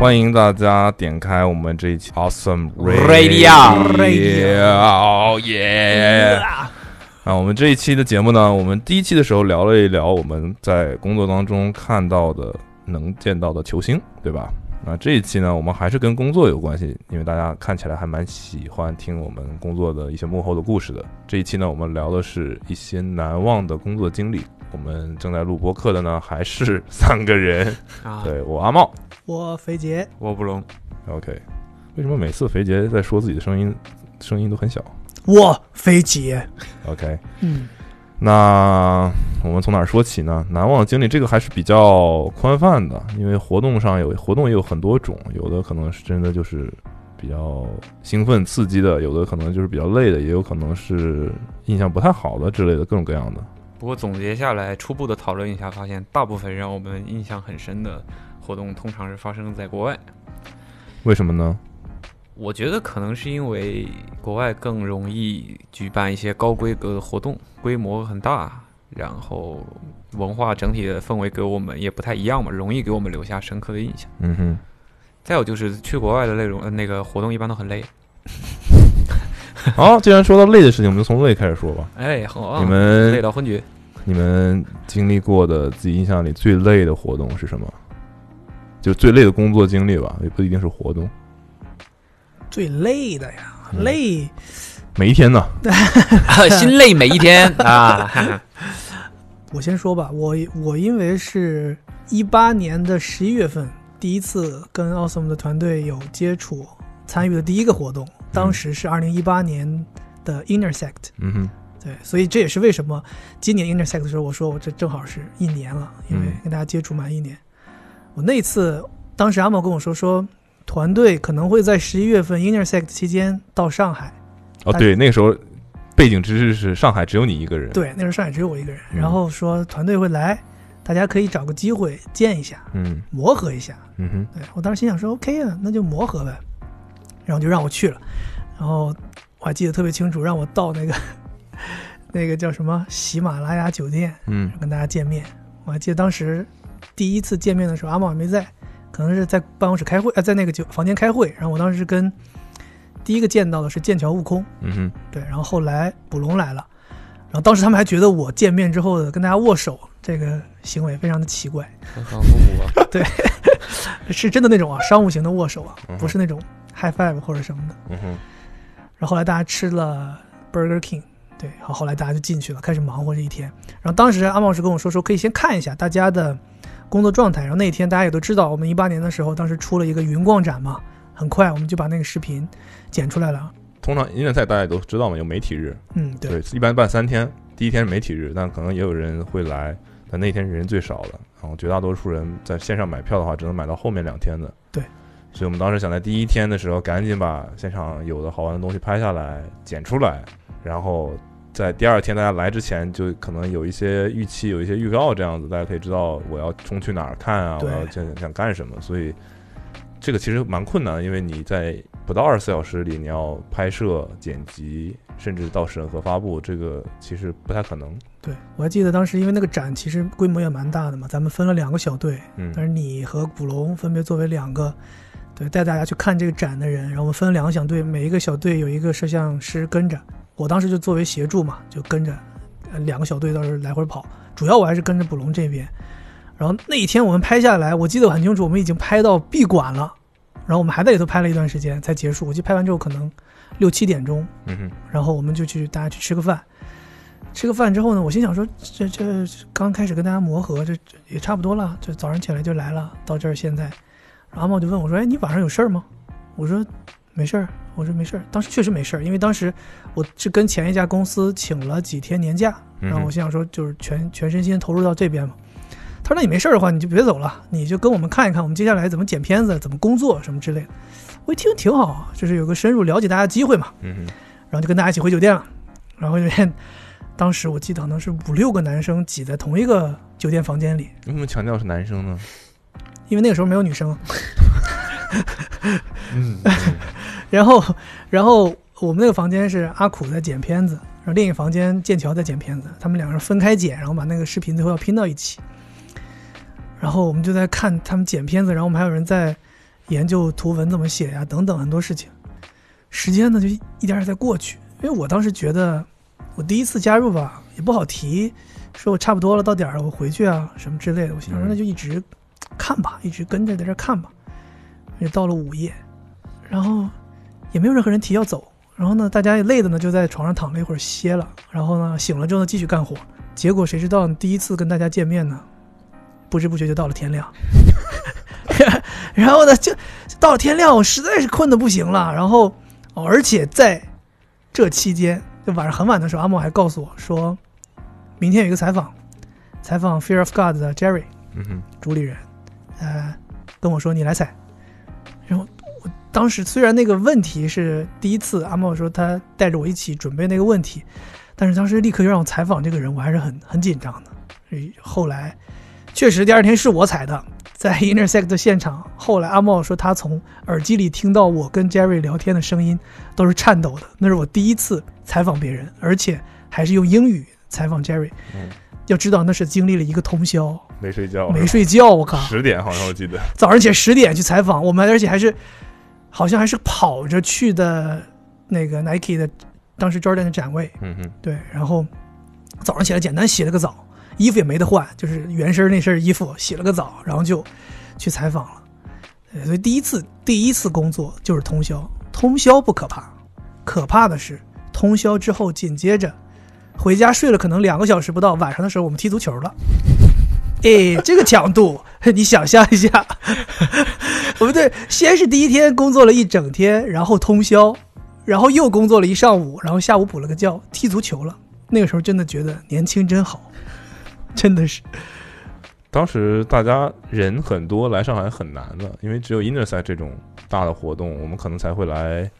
欢迎大家点开我们这一期 Awesome Radio Radio，耶！啊，我们这一期的节目呢，我们第一期的时候聊了一聊我们在工作当中看到的、能见到的球星，对吧？那这一期呢，我们还是跟工作有关系，因为大家看起来还蛮喜欢听我们工作的一些幕后的故事的。这一期呢，我们聊的是一些难忘的工作经历。我们正在录播客的呢，还是三个人，啊，对我阿茂我肥杰，我不聋，，OK。为什么每次肥杰在说自己的声音，声音都很小我肥杰，？OK，嗯，那我们从哪儿说起呢？难忘的经历，这个还是比较宽泛的，因为活动上有活动也有很多种，有的可能是真的就是比较兴奋刺激的，有的可能就是比较累的，也有可能是印象不太好的之类的各种各样的。不过总结下来，初步的讨论一下，发现大部分让我们印象很深的活动，通常是发生在国外。为什么呢？我觉得可能是因为国外更容易举办一些高规格的活动，规模很大，然后文化整体的氛围给我们也不太一样嘛，容易给我们留下深刻的印象。嗯哼，再有就是去国外的内容，呃那个活动一般都很累。好，既然说到累的事情，我们就从累开始说吧。哎，好啊，你们累到昏厥。你们经历过的自己印象里最累的活动是什么？就最累的工作经历吧，也不一定是活动。最累的呀，嗯累，每一天呢？心累每一天 啊！哈哈我先说吧，我我因为是一八年的十一月份第一次跟 Awesome 的团队有接触，参与的第一个活动，当时是二零一八年的 Intersect，嗯哼，对，所以这也是为什么今年 Intersect 的时候，我说我这正好是一年了，因为嗯跟大家接触满一年。我那次，当时阿茂跟我说说，团队可能会在十一月份 Intersect 期间到上海。哦，对，那个时候背景知识是上海只有你一个人。，对，那时候上海只有我一个人，嗯然后说团队会来，大家可以找个机会见一下，嗯磨合一下。嗯哼，对我当时心想说 OK 啊，那就磨合呗，然后就让我去了，然后我还记得特别清楚，让我到那个 那个叫什么喜马拉雅酒店嗯跟大家见面。我还记得当时第一次见面的时候，阿茂也没在，可能是在办公室开会，呃，在那个酒房间开会。然后我当时跟第一个见到的是剑桥悟空，嗯哼，对，然后后来捕龙来了，然后当时他们还觉得我见面之后的跟大家握手这个行为非常的奇怪，反反复复啊！是真的那种啊商务型的握手啊不是那种 high five 或者什么的。嗯哼，然后后来大家吃了 Burger King，对，好，后来大家就进去了，开始忙活这一天。然后当时阿茂老师跟我说说，可以先看一下大家的工作状态。然后那一天大家也都知道，我们一八年的时候，当时出了一个云逛展嘛，很快我们就把那个视频剪出来了。通常音乐赛大家也都知道嘛，有媒体日，嗯，对，对，一般办三天，第一天是媒体日，但可能也有人会来，但那天是人最少的，然后绝大多数人在线上买票的话，只能买到后面两天的。对，所以我们当时想在第一天的时候，赶紧把现场有的好玩的东西拍下来，剪出来，然后在第二天大家来之前，就可能有一些预期，有一些预告，这样子大家可以知道我要冲去哪儿看啊，我要想想干什么，所以。这个其实蛮困难的，因为你在不到二十四小时里，你要拍摄、剪辑，甚至到审核发布，这个其实不太可能。对我还记得当时因为那个展其实规模也蛮大的嘛，咱们分了两个小队，嗯但是你和古龙分别作为两个，对带大家去看这个展的人，然后我们分了两个小队，每一个小队有一个摄像师跟着，我当时就作为协助嘛，就跟着，呃两个小队到时候来回跑，主要我还是跟着捕龙这边。然后那一天我们拍下来，我记得很清楚，我们已经拍到闭馆了，然后我们还在里头拍了一段时间才结束。我记得拍完之后可能六七点钟，嗯，然后我们就去大家去吃个饭，吃个饭之后呢，我心想说这这刚开始跟大家磨合，这这也差不多了，就早上起来就来了，到这儿现在，然后阿茂就问我说：“哎，你晚上有事儿吗？”我说：“没事儿。”我说：“没事儿。”当时确实没事儿，因为当时我是跟前一家公司请了几天年假，然后我心想说就是全全身心投入到这边嘛。他说：“那你没事儿的话，你就别走了，你就跟我们看一看我们接下来怎么剪片子、怎么工作什么之类的。”我一听挺好啊，就是有个深入了解大家的机会嘛。嗯，然后就跟大家一起回酒店了。然后酒店，当时我记得可能是五六个男生挤在同一个酒店房间里，为什么强调是男生呢？因为那个时候没有女生。嗯，然后，然后我们那个房间是阿苦在剪片子，然后另一个房间剑桥在剪片子，他们两个人分开剪，然后把那个视频最后要拼到一起。然后我们就在看他们剪片子，然后我们还有人在研究图文怎么写呀，等等很多事情。时间呢就一一点点在过去，因为我当时觉得我第一次加入吧也不好提，说我差不多了到点儿了我回去啊什么之类的。我想说嗯那就一直看吧，一直跟着在这看吧。也到了午夜，然后也没有任何人提要走，然后呢大家也累的呢就在床上躺了一会儿歇了，然后呢醒了之后呢继续干活。结果谁知道第一次跟大家见面呢，不知不觉就到了天亮。然后呢，就到了天亮，我实在是困得不行了。然后，哦，而且在这期间，就晚上很晚的时候，阿莫还告诉我说，明天有一个采访，采访《Fear of God》的 Jerry 嗯哼，主理人，呃，跟我说你来采。然后我当时虽然那个问题是第一次，阿茂说他带着我一起准备那个问题，但是当时立刻就让我采访这个人，我还是很很紧张的。后来确实第二天是我采的，在 Intersect 的现场。后来阿茂说他从耳机里听到我跟 Jerry 聊天的声音都是颤抖的，那是我第一次采访别人，而且还是用英语采访 Jerry。嗯要知道那是经历了一个通宵，没睡觉，没睡觉，我靠！十点好像我记得，早上起来十点去采访我们，而且还是好像还是跑着去的那个 Nike 的当时 Jordan 的展位，嗯哼，对，然后早上起来简单洗了个澡，衣服也没得换，就是原身那身衣服洗了个澡，然后就去采访了。呃所以第一次第一次工作就是通宵，通宵不可怕，可怕的是通宵之后紧接着回家睡了可能两个小时不到，晚上的时候我们踢足球了。哎，这个强度，你想象一下，我们对，先是第一天工作了一整天，然后通宵，然后又工作了一上午，然后下午补了个觉，踢足球了。那个时候真的觉得年轻真好，真的是。当时大家人很多，来上海很难的，因为只有 Intersect 这种大的活动，我们可能才会来。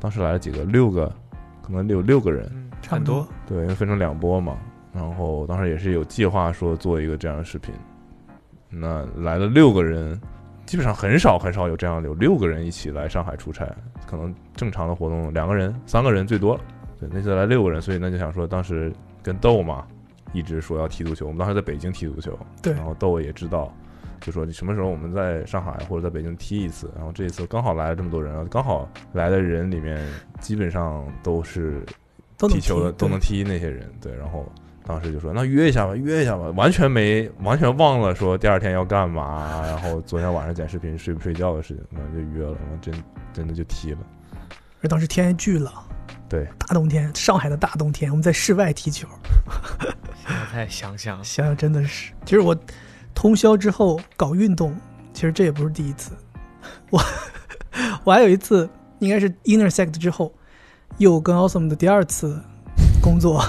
当时来了几个，六个，可能有六个人，嗯，差不多。对，因为分成两波嘛。然后当时也是有计划说做一个这样的视频，那来了六个人，基本上很少很少有这样有六个人一起来上海出差，可能正常的活动两个人、三个人最多了。对，那次来六个人，所以那就想说，当时跟豆嘛一直说要踢足球，我们当时在北京踢足球，对然后豆也知道，就说你什么时候我们在上海或者在北京踢一次，然后这一次刚好来了这么多人，刚好来的人里面基本上都是踢球的踢都能踢那些人，对，然后当时就说那约一下吧，约一下吧，完全没完全忘了说第二天要干嘛，然后昨天晚上剪视频睡不睡觉的事情，那就约了，然后真真的就踢了，而当时天还巨冷，对，大冬天，上海的大冬天，我们在室外踢球，现在再想想，想想真的是。其实我通宵之后搞运动，其实这也不是第一次。我 我还有一次，应该是 Intersect 之后，又跟 Awesome 的第二次工作。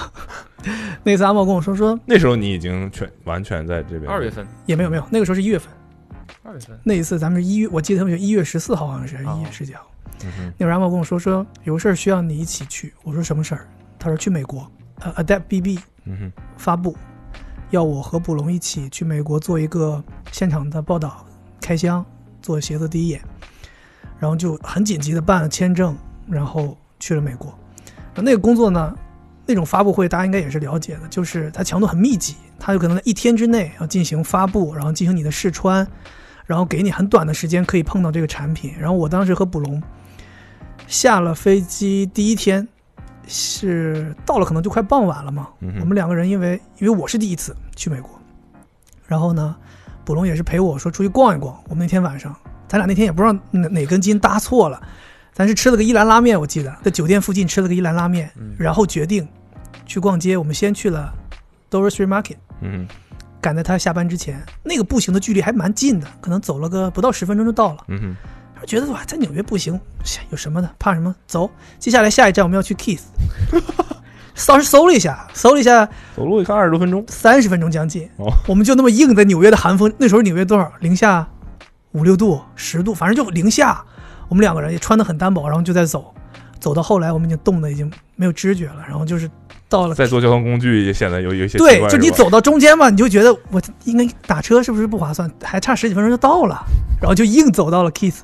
那次阿茂跟我说说那时候你已经全完全在这边，二月份，也没有没有，那个时候是一月份。二月份，那一次咱们是一月，我记得他们就一月十四号好像是哦一月十几号。嗯，那会儿阿茂跟我说说有个事儿需要你一起去，我说什么事儿？他说去美国，呃，Adapt BB 嗯哼，发布，要我和卜龙一起去美国做一个现场的报道，开箱做鞋子第一眼，然后就很紧急的办了签证，然后去了美国。那个工作呢，那种发布会大家应该也是了解的，就是它强度很密集，它有可能在一天之内要进行发布，然后进行你的试穿，然后给你很短的时间可以碰到这个产品。然后我当时和卜龙下了飞机第一天。是到了，可能就快傍晚了嘛。嗯我们两个人因为因为我是第一次去美国，然后呢，卜龙也是陪我说出去逛一逛。我们那天晚上，咱俩那天也不知道哪哪根筋搭错了，咱是吃了个伊兰拉面，我记得在酒店附近吃了个伊兰拉面，嗯然后决定去逛街。我们先去了 Dover Street Market，嗯赶在他下班之前，那个步行的距离还蛮近的，可能走了个不到十分钟就到了。嗯觉得哇，在纽约步行 有什么的，怕什么？走，接下来下一站我们要去 Kiss。当时搜了一下，搜了一下，走路一看二十多分钟，三十分钟将近，哦我们就那么硬在纽约的寒风，那时候纽约多少？零下五六度、十度，反正就零下。我们两个人也穿得很单薄，然后就在走，走到后来我们已经冻得已经没有知觉了，然后就是到了再坐交通工具也显得有有一些对，就你走到中间嘛，你就觉得我应该打车是不是不划算？还差十几分钟就到了，然后就硬走到了 Kiss，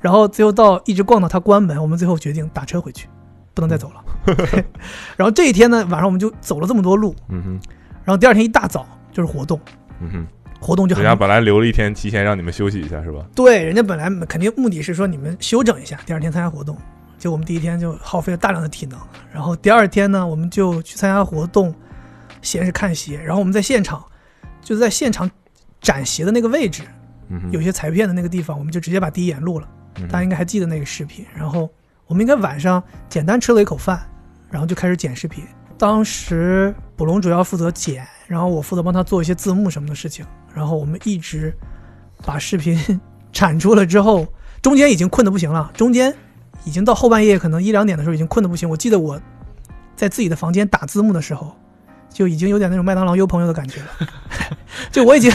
然后最后到一直逛到他关门，我们最后决定打车回去，不能再走了。然后这一天呢，晚上我们就走了这么多路，嗯哼，然后第二天一大早就是活动，嗯哼，活动就很人家本来留了一天，提前让你们休息一下是吧？对，人家本来肯定目的是说你们休整一下，第二天参加活动。就我们第一天就耗费了大量的体能，然后第二天呢，我们就去参加活动，先是看鞋，然后我们在现场，就在现场展鞋的那个位置，嗯，有些裁片的那个地方，我们就直接把第一眼录了。大家应该还记得那个视频。然后我们应该晚上简单吃了一口饭，然后就开始剪视频。当时捕龙主要负责剪，然后我负责帮他做一些字幕什么的事情。然后我们一直把视频产出了之后，中间已经困得不行了，中间已经到后半夜，可能一两点的时候已经困得不行。我记得我在自己的房间打字幕的时候，就已经有点那种麦当劳优朋友的感觉了。就我已经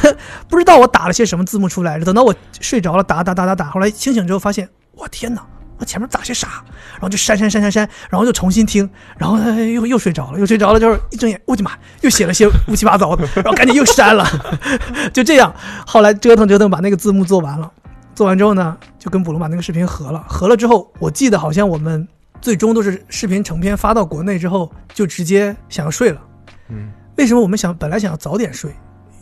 不知道我打了些什么字幕出来，等到我睡着了，打打打打打，后来清醒之后发现，我天哪，我前面打些啥？然后就删删删删删，然后就重新听，然后哎又又睡着了，又睡着了，就是一睁眼，我的妈，又写了些乌七八糟的，然后赶紧又删了，就这样，后来折腾折腾把那个字幕做完了，做完之后呢，就跟捕龙把那个视频合了，合了之后，我记得好像我们最终都是视频成片发到国内之后，就直接想要睡了。嗯为什么我们想本来想要早点睡？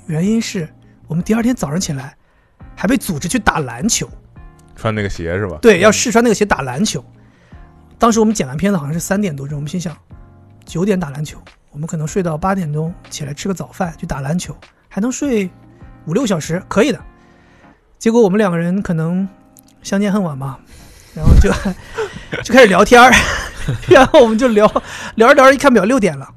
原因是我们第二天早上起来还被组织去打篮球，穿那个鞋是吧？对，要试穿那个鞋打篮球。当时我们剪完片子好像是三点多钟，我们心想九点打篮球，我们可能睡到八点钟起来吃个早饭去打篮球，还能睡五六小时，可以的。结果我们两个人可能相见恨晚吧，然后就 就开始聊天儿，然后我们就聊聊着聊着，一看表六点了，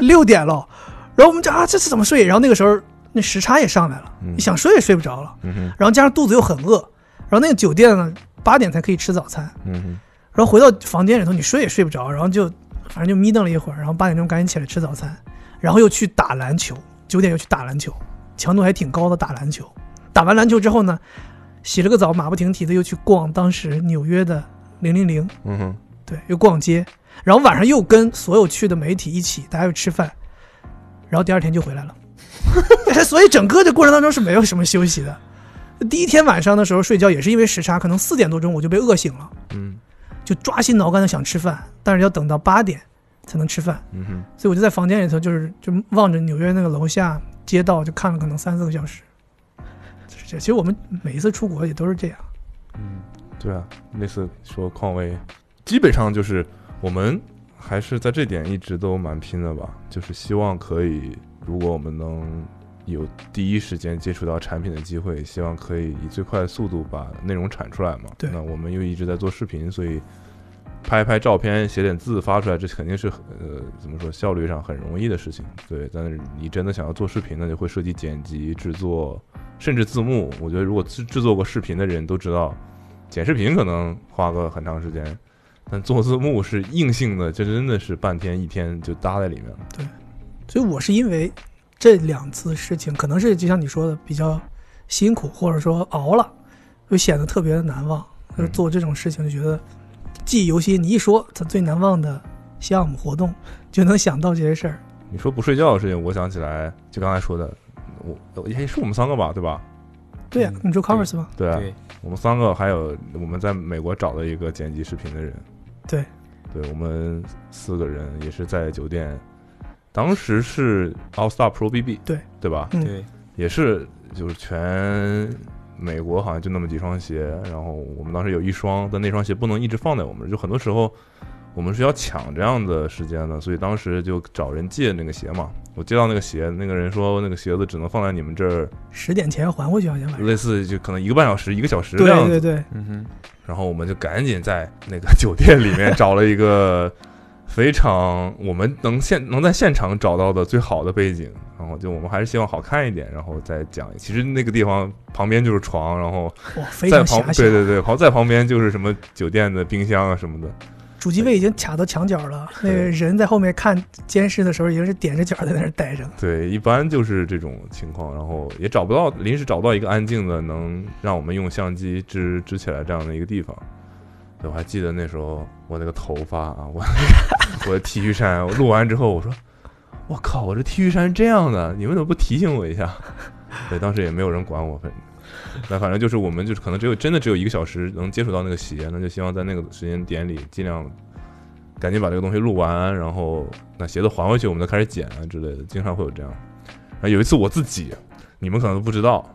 六点了，然后我们就啊这次怎么睡？然后那个时候那时差也上来了，嗯你想睡也睡不着了，嗯然后加上肚子又很饿，然后那个酒店呢八点才可以吃早餐，嗯哼然后回到房间里头你睡也睡不着，然后就反正就眯瞪了一会儿，然后八点钟赶紧起来吃早餐，然后又去打篮球，九点又去打篮球，强度还挺高的打篮球。打完篮球之后呢，洗了个澡，马不停蹄的又去逛当时纽约的零零零，嗯哼，对，又逛街，然后晚上又跟所有去的媒体一起，大家又吃饭，然后第二天就回来了。所以整个的过程当中是没有什么休息的。第一天晚上的时候睡觉也是因为时差，可能四点多钟我就被饿醒了，嗯就抓心挠肝的想吃饭，但是要等到八点才能吃饭，嗯哼，所以我就在房间里头就是就望着纽约那个楼下街道就看了可能三四个小时。就是这，其实我们每一次出国也都是这样。嗯，对啊，那次说匡威，基本上就是我们还是在这点一直都蛮拼的吧，就是希望可以，如果我们能有第一时间接触到产品的机会，希望可以以最快的速度把内容产出来嘛。对那我们又一直在做视频，所以拍一拍照片、写点字发出来，这肯定是呃怎么说效率上很容易的事情。对，但是你真的想要做视频那，就会涉及剪辑、制作，甚至字幕。我觉得如果制制作过视频的人都知道，剪视频可能花个很长时间，但做字幕是硬性的，这真的是半天一天就搭在里面了。对所以我是因为这两次事情，可能是就像你说的比较辛苦，或者说熬了，就显得特别的难忘。就是做这种事情就觉得记忆犹新。你一说他最难忘的项目活动，就能想到这些事儿。你说不睡觉的事情，我想起来，就刚才说的，我也是我们三个吧，对吧？对呀、嗯你说 covers 吗？对啊，我们三个还有我们在美国找的一个剪辑视频的人，对，对我们四个人也是在酒店，当时是 All Star Pro BB，对对吧？嗯对，也是就是全美国好像就那么几双鞋，然后我们当时有一双，但那双鞋不能一直放在我们，就很多时候我们是要抢这样的时间的，所以当时就找人借那个鞋嘛。我接到那个鞋，那个人说那个鞋子只能放在你们这儿，十点前要还回去，好像。类似就可能一个半小时、一个小时这样子。对对对，嗯哼，然后我们就赶紧在那个酒店里面找了一个非常我们能现能在现场找到的最好的背景，然后就我们还是希望好看一点，然后再讲。其实那个地方旁边就是床，然后在旁。对对对，好在旁边就是什么酒店的冰箱啊什么的。主机位已经卡到墙角了，那个人在后面看监视的时候，已经是踮着脚在那儿待着了。对，一般就是这种情况，然后也找不到临时找不到一个安静的能让我们用相机支支起来这样的一个地方。对我还记得那时候我那个头发啊，我 我的 T 恤衫，我录完之后我说，我靠，我这 T 恤衫是这样的，你们怎么不提醒我一下？对，当时也没有人管我，反正。那反正就是我们就是可能只有真的只有一个小时能接触到那个鞋，那就希望在那个时间点里尽量赶紧把这个东西录完，然后那鞋子还回去，我们再开始剪啊之类的，经常会有这样。啊有一次我自己你们可能都不知道，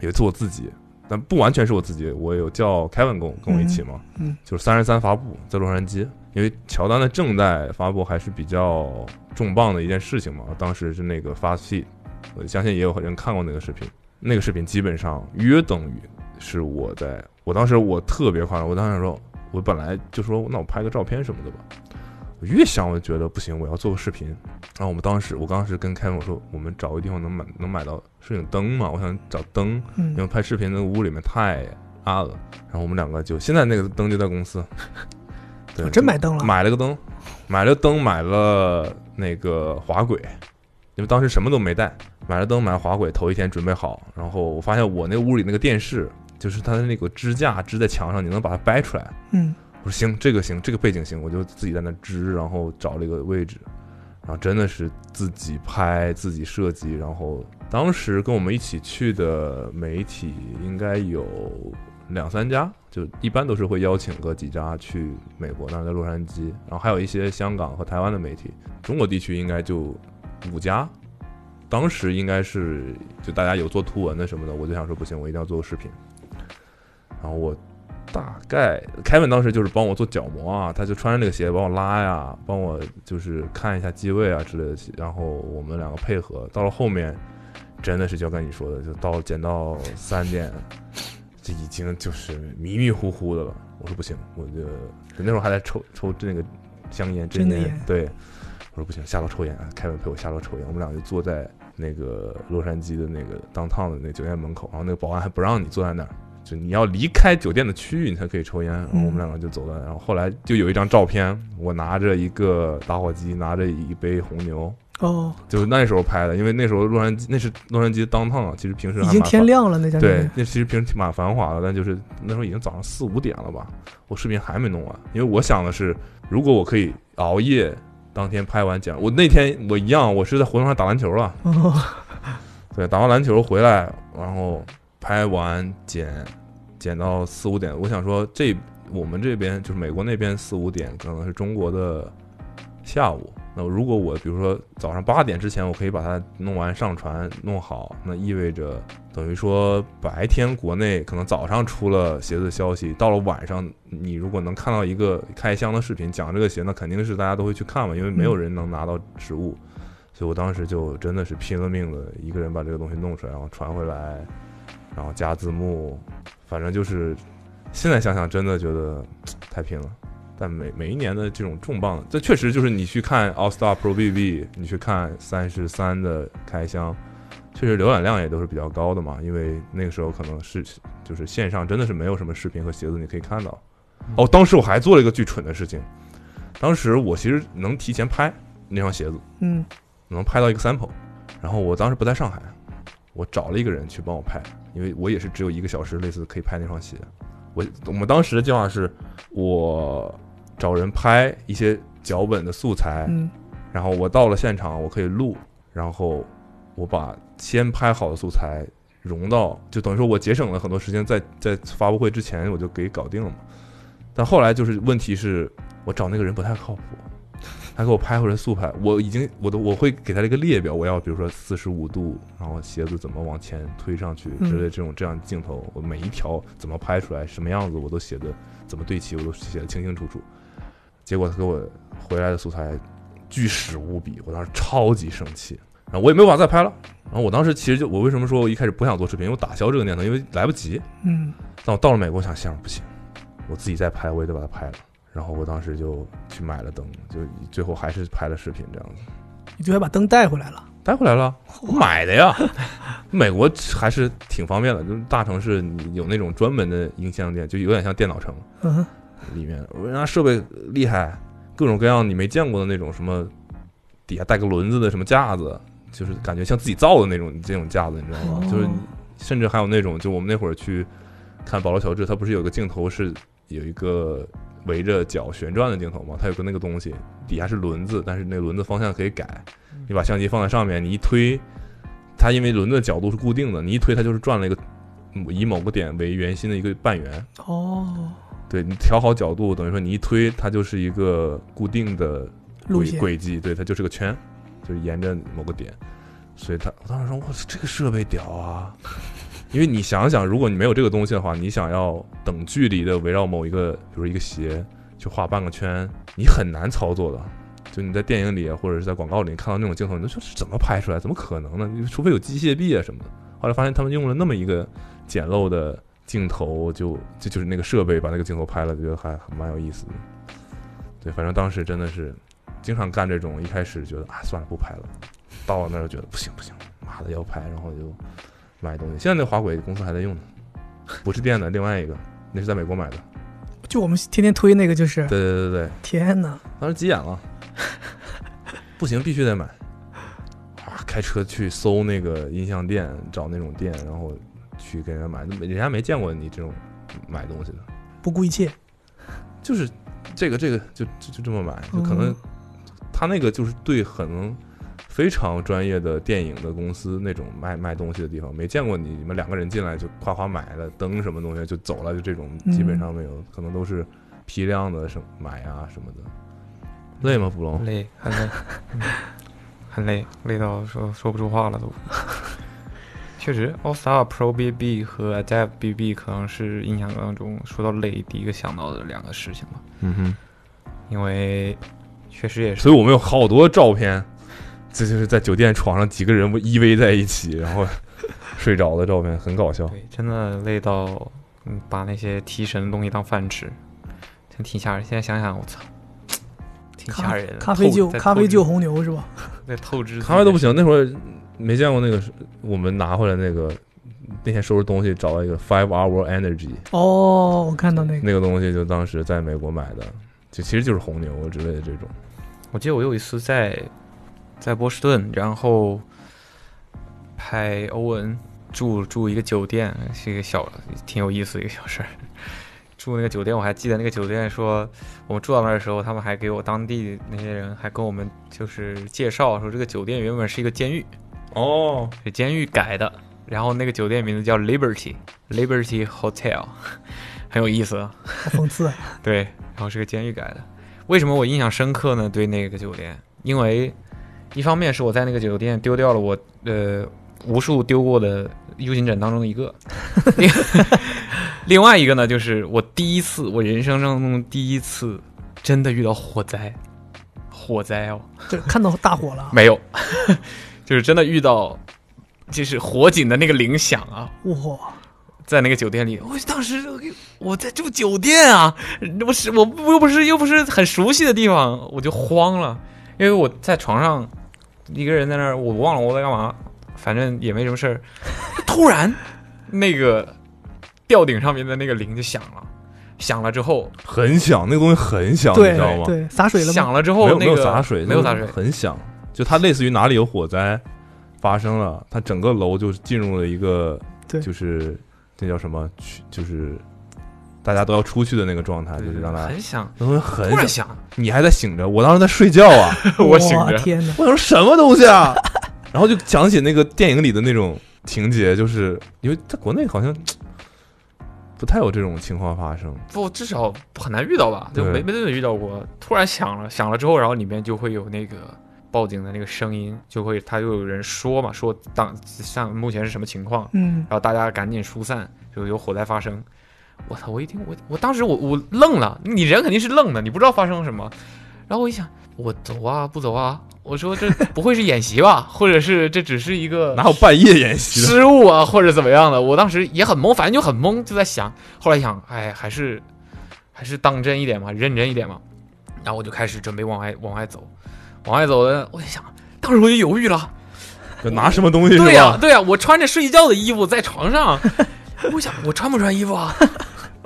有一次我自己，但不完全是我自己，我有叫 Kevin 跟我跟我一起嘛，嗯就是三十三发布在洛杉矶，因为乔丹的正代发布还是比较重磅的一件事情嘛。当时是那个 Fast Feed，我相信也有人看过那个视频。那个视频基本上约等于是我在，我当时我特别夸张，我当时说，我本来就说那我拍个照片什么的吧。我越想我就觉得不行，我要做个视频。然后我们当时，我当时跟凯文我说，我们找个地方能买能买到摄影灯嘛？我想找灯，因为嗯，拍视频那个屋里面太暗了。然后我们两个就现在那个灯就在公司，对，我真买灯了，买了个灯，买了灯，买了那个滑轨，因为当时什么都没带，买了灯，买了滑轨，头一天准备好，然后我发现我那屋里那个电视，就是它的那个支架支在墙上，你能把它掰出来。嗯我说行，这个行，这个背景行，我就自己在那支，然后找了一个位置，然后真的是自己拍、自己设计，然后当时跟我们一起去的媒体应该有两三家，就一般都是会邀请个几家去美国，那在洛杉矶，然后还有一些香港和台湾的媒体，中国地区应该就五家。当时应该是就大家有做图文的什么的，我就想说不行，我一定要做个视频。然后我大概 Kevin 当时就是帮我做角膜啊，他就穿着那个鞋帮我拉呀，帮我就是看一下机位啊之类的，然后我们两个配合。到了后面，真的是就跟你说的，就到剪到三点，这已经就是迷迷糊糊的了。我说不行，我就那时候还在抽抽那个香烟，真的，对。我说不行，下楼抽烟。凯文陪我下楼抽烟，我们俩就坐在那个洛杉矶的那个当趟的那个酒店门口，然后那个保安还不让你坐在那儿，就你要离开酒店的区域，你才可以抽烟。然后我们两个就走了，然后后来就有一张照片，我拿着一个打火机，拿着一杯红牛，哦，就是那时候拍的，因为那时候洛杉矶那是洛杉矶当趟啊，其实平时已经天亮了，那家店，对那其实平时挺蛮繁华的，但就是那时候已经早上四五点了吧，我视频还没弄完，因为我想的是，如果我可以熬夜，当天拍完剪，我那天我一样，我是在活动上打篮球了，哦，对，打完篮球回来，然后拍完剪，剪到四五点，我想说这我们这边就是美国那边四五点，可能是中国的下午。那如果我比如说早上八点之前，我可以把它弄完上传弄好，那意味着等于说白天国内可能早上出了鞋子消息，到了晚上你如果能看到一个开箱的视频讲这个鞋，那肯定是大家都会去看嘛，因为没有人能拿到实物。所以我当时就真的是拼了命的一个人把这个东西弄出来，然后传回来，然后加字幕，反正就是现在想想真的觉得太拼了。但每每一年的这种重磅，这确实就是你去看 All Star Pro BB，你去看三十三的开箱，确实浏览量也都是比较高的嘛，因为那个时候可能是就是线上真的是没有什么视频和鞋子你可以看到。哦，当时我还做了一个巨蠢的事情，当时我其实能提前拍那双鞋子。嗯能拍到一个 sample，然后我当时不在上海，我找了一个人去帮我拍，因为我也是只有一个小时，类似可以拍那双鞋。我我们当时的计划是，我找人拍一些脚本的素材，嗯然后我到了现场，我可以录，然后我把先拍好的素材融到，就等于说我节省了很多时间在，在发布会之前我就给搞定了嘛。但后来就是问题是我找那个人不太靠谱，他给我拍回来速拍，我已经我都我会给他一个列表，我要比如说四十五度，然后鞋子怎么往前推上去嗯之类这种这样的镜头，我每一条怎么拍出来，什么样子我都写的怎么对齐，我都写的清清楚楚。结果他给我回来的素材巨屎无比，我当时超级生气，然后我也没有办法再拍了。然后我当时其实就我为什么说我一开始不想做视频，因为我打消这个念头，因为来不及。嗯但我到了美国，我想想不行，我自己再拍，我也得把它拍了。然后我当时就去买了灯，就最后还是拍了视频这样子，你最后把灯带回来了，带回来了，我买的呀。美国还是挺方便的，就是大城市你有那种专门的音像店，就有点像电脑城嗯里面，人家设备厉害，各种各样你没见过的那种什么底下带个轮子的什么架子，就是感觉像自己造的那种这种架子，你知道吗？哦就是甚至还有那种，就我们那会儿去看保罗乔治，他不是有个镜头是有一个围着脚旋转的镜头嘛？它有个那个东西，底下是轮子，但是那个轮子方向可以改。你把相机放在上面，你一推，它因为轮子的角度是固定的，你一推它就是转了一个以某个点为圆心的一个半圆。哦，对你调好角度，等于说你一推，它就是一个固定的轨轨迹，对，它就是个圈，就是沿着某个点。所以他我当时说，我这个设备屌啊！因为你想想，如果你没有这个东西的话，你想要等距离的围绕某一个，比如一个鞋去画半个圈，你很难操作的。就你在电影里或者是在广告里看到那种镜头，你就说是怎么拍出来？怎么可能呢？除非有机械臂啊什么的。后来发现他们用了那么一个简陋的镜头，就就就是那个设备把那个镜头拍了，觉得还蛮有意思的。对，反正当时真的是经常干这种，一开始觉得啊算了不拍了，到了那儿觉得不行不行，妈的要拍，然后就买东西。现在那滑轨公司还在用呢，不是电的，另外一个那是在美国买的。就我们天天推那个，就是对对对对，天哪！当时急眼了，不行必须得买。啊，开车去搜那个音像店，找那种店，然后去给人家买，人家没见过你这种买东西的，不顾一切，就是这个这个就就就这么买，就可能嗯他那个就是对很非常专业的电影的公司那种卖卖东西的地方，没见过你你们两个人进来就夸夸买了灯什么东西就走了，就这种基本上没有，可能都是批量的什么买啊什么的。累吗，布隆？累，很累，嗯很累，累到说说不出话了都。确实，All Star Pro BB 和 Adapt BB 可能是印象当中说到累第一个想到的两个事情吧，嗯哼。因为确实也是所以我们有好多照片，这就是在酒店床上几个人依偎在一起，然后睡着的照片，很搞笑。对，真的累到嗯把那些提神的东西当饭吃，真挺吓人。现在想想，我操，挺吓人的。咖啡就咖啡就红牛是吧？那透支咖啡都不行，那会儿没见过那个，我们拿回来那个那天收拾东西找到一个 Five Hour Energy 哦，我看到那个，那个东西，就当时在美国买的，就其实就是红牛之类的这种。我记得我有一次在在波士顿，然后拍欧文住住一个酒店，是一个小挺有意思的一个小事儿。住那个酒店，我还记得那个酒店说，我们住到那儿的时候，他们还给我当地那些人还跟我们就是介绍说，这个酒店原本是一个监狱，哦，是监狱改的，然后那个酒店名字叫 Liberty Liberty Hotel，很有意思啊。好讽刺啊，对，然后是个监狱改的。为什么我印象深刻呢？对那个酒店，因为一方面是我在那个酒店丢掉了我呃无数丢过的 U 型枕当中的一个，另另外一个呢，就是我第一次，我人生当中第一次真的遇到火灾，火灾哦，对看到大火了，没有，就是真的遇到，就是火警的那个铃响啊，哇，在那个酒店里，我当时我在住酒店啊，我是我又不是又不是很熟悉的地方，我就慌了，因为我在床上一个人在那儿，我忘了我在干嘛，反正也没什么事儿。突然，那个吊顶上面的那个铃就响了，响了之后，很响，那个东西很响，你对知道吗？对，洒水了吗？响了之后，没有没有那个洒水，没有洒水，很响。就它类似于哪里有火灾发生了，它整个楼就进入了一个对就是那叫什么，去就是大家都要出去的那个状态，就是让他很响，那东西很响。响，你还在醒着，我当时在睡觉啊，我醒着，天哪，我想说什么东西啊，然后就想起那个电影里的那种情节，就是因为在国内好像不太有这种情况发生。不，至少很难遇到吧？就没没怎么遇到过。突然响了，响了之后，然后里面就会有那个报警的那个声音，就会他就有人说嘛，说当像目前是什么情况，嗯，然后大家赶紧疏散，就有火灾发生。我操！我一听，我我当时我我愣了，你人肯定是愣的，你不知道发生了什么。然后我一想，我走啊不走啊？我说这不会是演习吧？或者是这只是一个哪有半夜演习？失误啊，或者怎么样的。我当时也很懵，反正就很懵，就在想。后来想，哎，还是还是当真一点嘛，认真一点嘛。然后我就开始准备往外往外走，往外走的，我就想，当时我就犹豫了。就拿什么东西对呀、吧？对呀、我穿着睡觉的衣服在床上，我想我穿不穿衣服啊？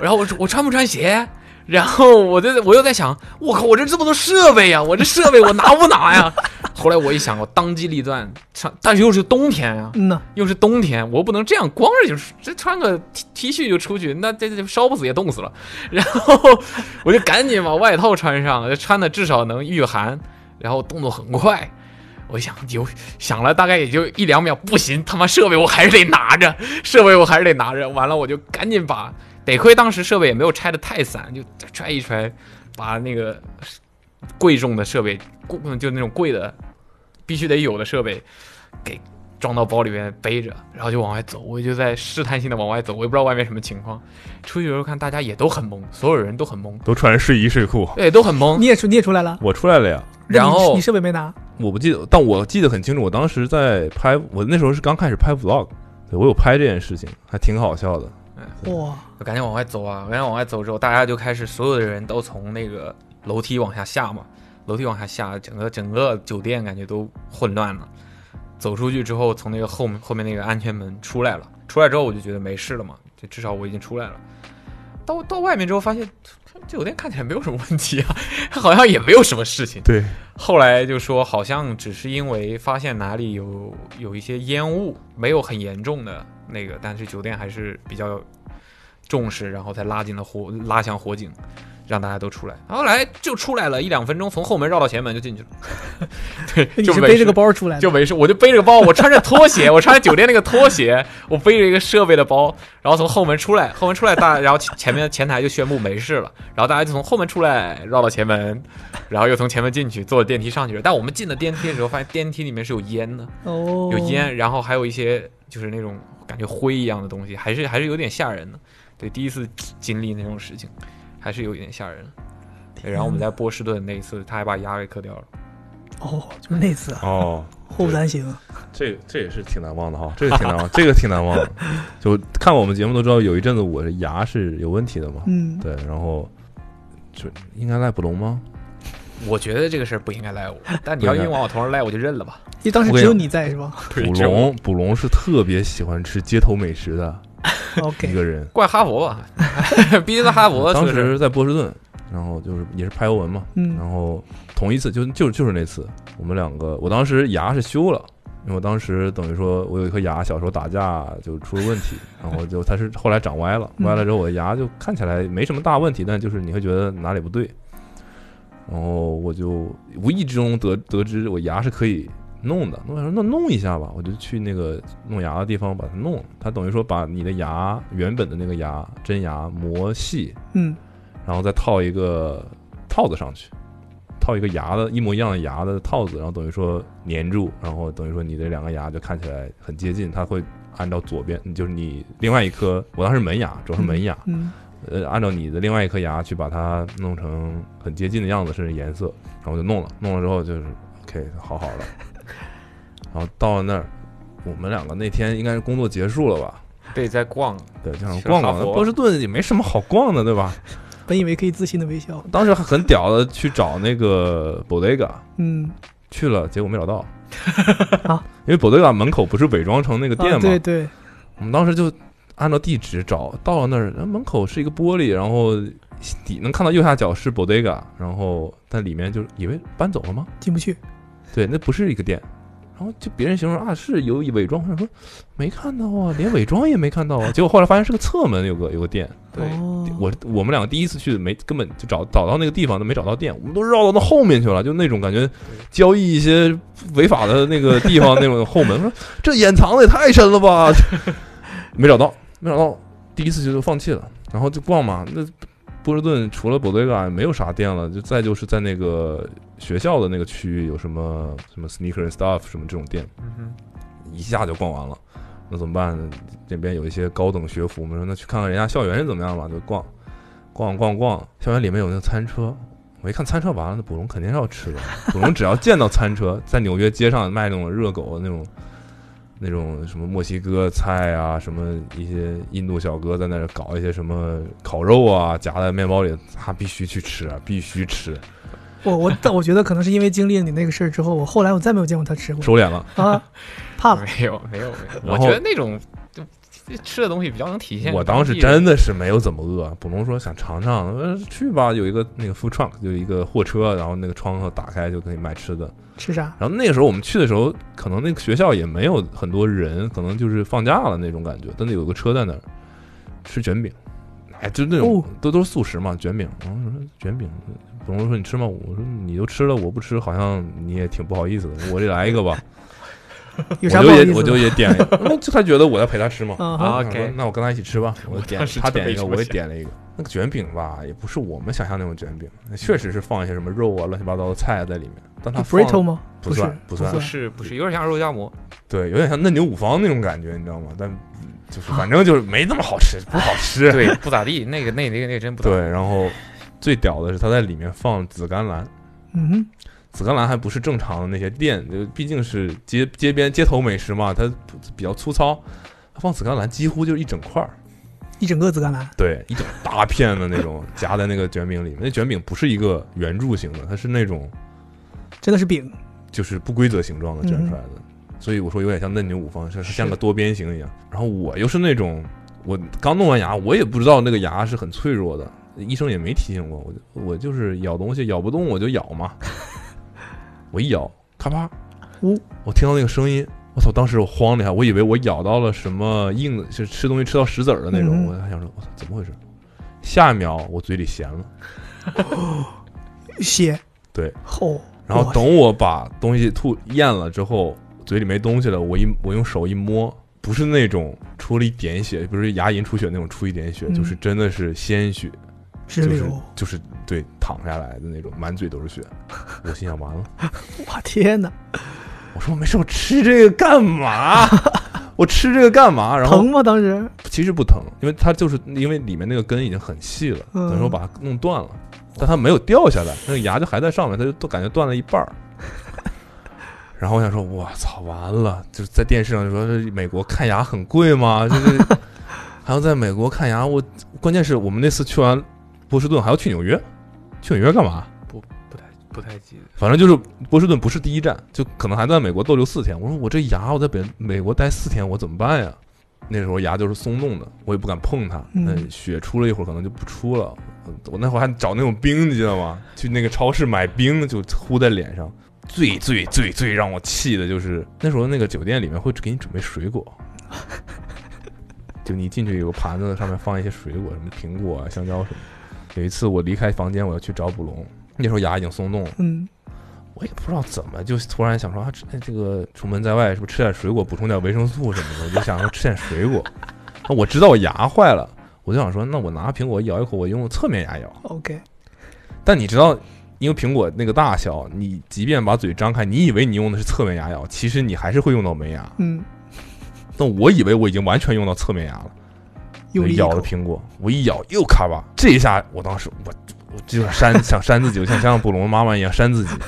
然后我我穿不穿鞋？然后我就我又在想，我靠，我这这么多设备呀、我这设备我拿不拿呀？后来我一想，我当机立断穿，但是又是冬天呀、嗯呐，又是冬天，我不能这样光着就这穿个 T T 恤就出去，那这这烧不死也冻死了。然后我就赶紧把外套穿上，穿的至少能御寒，然后动作很快。我想有想了大概也就一两秒，不行，他妈设备我还是得拿着，设备我还是得拿着。完了我就赶紧把，得亏当时设备也没有拆的太散，就揣一揣，把那个贵重的设备，贵就那种贵的，必须得有的设备，给装到包里面背着，然后就往外走。我就在试探性的往外走，我也不知道外面什么情况。出去的时候看大家也都很懵，所有人都很懵，都穿着睡衣睡裤。对，都很懵你。也出你也出来了，我出来了呀，然后你设备没拿，我不记得，但我记得很清楚，我当时在拍，我那时候是刚开始拍 vlog，对我有拍这件事情，还挺好笑的。哇，我赶紧往外走啊！赶紧往外走之后，大家就开始所有的人都从那个楼梯往下下嘛，楼梯往下下，整个整个酒店感觉都混乱了。走出去之后，从那个后面后面那个安全门出来了，出来之后我就觉得没事了嘛，就至少我已经出来了。到到外面之后发现，酒店看起来没有什么问题啊，好像也没有什么事情。对，后来就说好像只是因为发现哪里有有一些烟雾，没有很严重的那个，但是酒店还是比较重视，然后才拉进了火拉响火警，让大家都出来。后来就出来了一两分钟，从后门绕到前门就进去了。对，就背着个包出来的，就没事，我就背着个包，我穿着拖鞋，我穿着酒店那个拖鞋，我背着一个设备的包，然后从后门出来，后门出来大，然后前前面前台就宣布没事了，然后大家就从后门出来，绕到前门，然后又从前门进去，坐电梯上去了。但我们进了电梯的时候，发现电梯里面是有烟的，哦，有烟，然后还有一些就是那种感觉灰一样的东西，还是还是有点吓人的。对，第一次经历那种事情，还是有一点吓人。对，然后我们在波士顿那一次，他还把牙给磕掉了。哦，就那次啊，哦，祸不单行，这这也是挺难忘的哈，这个挺难忘，这个挺难忘的。就看我们节目都知道，有一阵子我的牙是有问题的嘛，嗯，对，然后就应该赖卜龙吗？我觉得这个事儿不应该赖我，但你要硬往我头上赖，我就认了吧。因为当时只有你在是吧卜龙，卜龙是特别喜欢吃街头美食的 一？OK，个人。怪哈佛吧，毕竟在哈佛当。时在波士顿，然后就是也是拍欧文嘛，嗯然后同一次就就就是那次，我们两个，我当时牙是修了，因为我当时等于说我有一颗牙小时候打架就出了问题，然后就它是后来长歪了，嗯歪了之后我的牙就看起来没什么大问题，但就是你会觉得哪里不对，然后我就无意之中得得知我牙是可以弄的，那我说那弄一下吧，我就去那个弄牙的地方把它弄了，它等于说把你的牙原本的那个牙真牙磨细，嗯，然后再套一个套子上去，套一个牙的一模一样的牙的套子，然后等于说粘住，然后等于说你的两个牙就看起来很接近，它会按照左边，就是你另外一颗，我当时门牙，主要是门牙，嗯，呃，按照你的另外一颗牙去把它弄成很接近的样子，甚至颜色，然后就弄了，弄了之后就是 OK，好好的，然后到了那儿，我们两个那天应该是工作结束了吧？对，在逛，对，就想是逛逛。哈佛波士顿也没什么好逛的，对吧？本以为可以自信的微笑，当时很屌的去找那个 Bodega 嗯，去了，结果没找到 啊，因为 Bodega 门口不是伪装成那个店啊，嘛，对对，我们当时就按照地址找，到了那儿，门口是一个玻璃，然后底能看到右下角是 Bodega，然后但里面就以为搬走了吗？进不去，对，那不是一个店。然后就别人形容啊是有伪装，我说没看到啊，连伪装也没看到啊。结果后来发现是个侧门，有个有个店。对，哦我我们两个第一次去没根本就找找到那个地方都没找到店，我们都绕到那后面去了，就那种感觉交易一些违法的那个地方那种后门，说这掩藏的也太深了吧，没找到，没找到，第一次就放弃了，然后就逛嘛，那波士顿除了 Bodega 没有啥店了，就再就是在那个学校的那个区域有什么什么 sneaker and stuff 什么这种店，嗯，一下就逛完了，那怎么办？呢？这边有一些高等学府，我们说那去看看人家校园是怎么样吧，就逛，逛逛逛，校园里面有那个餐车，我一看餐车完了，那卜龙肯定是要吃的，卜龙只要见到餐车，在纽约街上卖那种热狗那种。那种什么墨西哥菜啊，什么一些印度小哥在那儿搞一些什么烤肉啊，夹在面包里，他必须去吃啊，必须吃，我我但我觉得可能是因为经历了你那个事儿之后，我后来我再没有见过他吃过。收敛了。啊，怕了，没有没有没有，我觉得那种就吃的东西比较能体现。我当时真的是没有怎么饿，卜龙说想尝尝，呃，去吧，有一个那个 food truck，就一个货车，然后那个窗口打开就可以卖吃的。吃啥？然后那个时候我们去的时候，可能那个学校也没有很多人，可能就是放假了那种感觉，但那有个车在那儿吃卷饼，哎，就那种、哦都都是素食嘛，卷饼。然后我说卷饼，卜龙说你吃吗？我说你都吃了，我不吃，好像你也挺不好意思的，我这来一个吧。有我就啥不好意思的？也我就也点了一个，那就他觉得我在陪他吃嘛。啊 OK 那我跟他一起吃吧。我点他点一个，我也点了一个。那个卷饼吧，也不是我们想象那种卷饼，确实是放一些什么肉啊、乱七八糟的菜在里面。但它 burrito 吗？不是算不算不是不是，有点像肉夹馍，对，有点像嫩牛五方那种感觉，你知道吗？但就是反正就是没那么好吃，不好吃。对，不咋地，那个那那个那个真不咋地对，然后最屌的是他在里面放紫甘蓝，嗯哼，紫甘蓝还不是正常的那些店，就毕竟是街街边街头美食嘛，它比较粗糙。它放紫甘蓝几乎就是一整块儿，一整个紫甘蓝，对，一整大片的那种夹在那个卷饼里面。那卷饼不是一个圆柱形的，它是那种真的是饼，就是不规则形状的卷出来的。所以我说有点像嫩牛五方，像是像个多边形一样。然后我又是那种，我刚弄完牙，我也不知道那个牙是很脆弱的，医生也没提醒我，我就我就是咬东西咬不动我就咬嘛，我一咬，咔啪，呜，我听到那个声音，我操！当时我慌了一下，我以为我咬到了什么硬的，是吃东西吃到石子儿的那种，嗯我还想说，我操，怎么回事？下一秒我嘴里咸了，血，对，后，然后等我把东西吐咽了之后，嘴里没东西了，我一我用手一摸，不是那种出了一点血，不是牙龈出血那种出一点血，嗯就是真的是鲜血，就是直流，就是对淌下来的那种，满嘴都是血。我心想完了，我天哪，我说没事，我吃这个干嘛？我吃这个干嘛？然后疼吗？当时，其实不疼，因为它就是因为里面那个根已经很细了，嗯等于说把它弄断了，但它没有掉下来，那个牙就还在上面，它就都感觉断了一半儿。然后我想说，我操，完了！就是在电视上就说这美国看牙很贵吗？就是 还要在美国看牙，我关键是我们那次去完波士顿还要去纽约，去纽约干嘛？不不太不太记得。反正就是波士顿不是第一站，就可能还在美国逗留四天。我说我这牙我在北美国待四天，我怎么办呀？那时候牙就是松动的，我也不敢碰它。嗯那血出了一会儿可能就不出了。我那会儿还找那种冰，你知道吗？去那个超市买冰就呼在脸上。最最最最让我气的就是那时候那个酒店里面会给你准备水果，就你进去有个盘子，上面放一些水果，什么苹果啊、香蕉什么。有一次我离开房间，我要去找捕龙，那时候牙已经松动了。嗯，我也不知道怎么，就突然想说啊，这个出门在外是不是吃点水果，补充点维生素什么的？我就想说吃点水果。那我知道我牙坏了，我就想说，那我拿苹果咬一口，我用侧面牙咬。OK，但你知道，因为苹果那个大小，你即便把嘴张开，你以为你用的是侧面牙咬，其实你还是会用到门牙。嗯，那我以为我已经完全用到侧面牙了，咬用力一口了苹果，我一咬又咔吧，这一下我当时我我就想扇想扇自己，我想像布隆妈妈一样扇自己。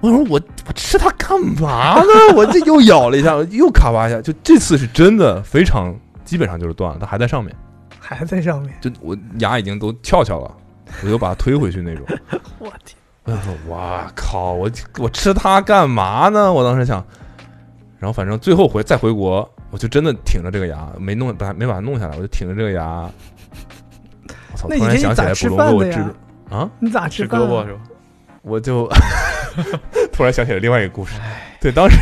我说我我吃它干嘛呢？我这又咬了一下，又咔吧一下，就这次是真的非常基本上就是断了，它还在上面，还在上面，就我牙已经都翘翘了，我又把它推回去那种。我天，我想说，哇靠！我我吃它干嘛呢？我当时想，然后反正最后回再回国，我就真的挺着这个牙，没弄把它没把它弄下来，我就挺着这个牙。我操！突然想起来咋吃捕龙给我治啊，你咋吃？胳膊是吧？我就 突然想起了另外一个故事。对，当时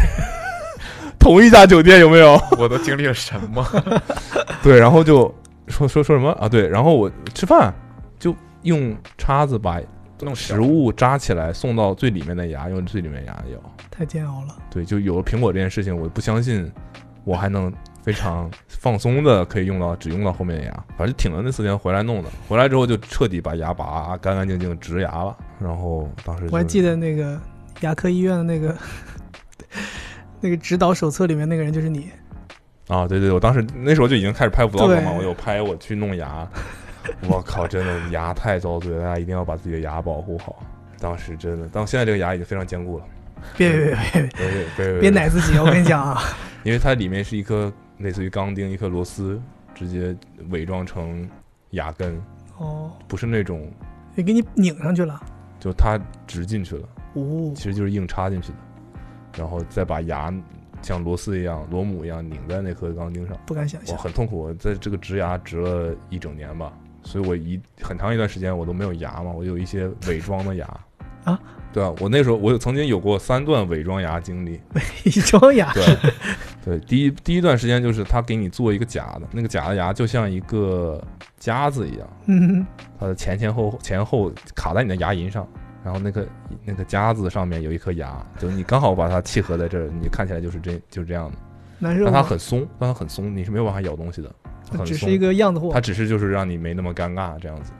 同一家酒店有没有？我都经历了什么？对，然后就说说说什么啊？对，然后我吃饭就用叉子把食物扎起来送到最里面的牙，用最里面牙咬。太煎熬了，对，就有了苹果这件事情，我不相信我还能非常放松的，可以用到，只用到后面的牙。反正挺了那四天回来弄的，回来之后就彻底把牙拔，干干净净，植牙了。然后当时，我还记得那个牙科医院的那个 那个指导手册里面那个人就是你。啊，对对，我当时那时候就已经开始拍 vlog 了嘛，我有拍，我去弄牙。我靠，真的，牙太遭罪，大家一定要把自己的牙保护好。当时真的，到现在这个牙已经非常坚固了。别别别别别别别，奶自己，我跟你讲啊。因为它里面是一颗类似于钢钉，一颗螺丝，直接伪装成牙根，哦，不是那种也给你拧上去了，就它直进去了，哦。其，实就是硬插进去的，然后再把牙像螺丝一样、螺母一样拧在那颗钢钉上，不敢想象，很痛苦。我在这个植牙植了一整年吧，所以我一很长一段时间我都没有牙嘛，我有一些伪装的牙。啊。对啊，我那时候我有曾经有过三段伪装牙经历。伪装牙，对，对，第一第一段时间就是他给你做一个假的，那个假的牙就像一个夹子一样，嗯，它的前前后前后卡在你的牙龈上，然后那个那个夹子上面有一颗牙，就你刚好把它契合在这儿，你看起来就是这就是这样的。但它难受吗？很松，但它很松，你是没有办法咬东西的，很只是一。个样子货它，只是就是让你没那么尴尬这样子。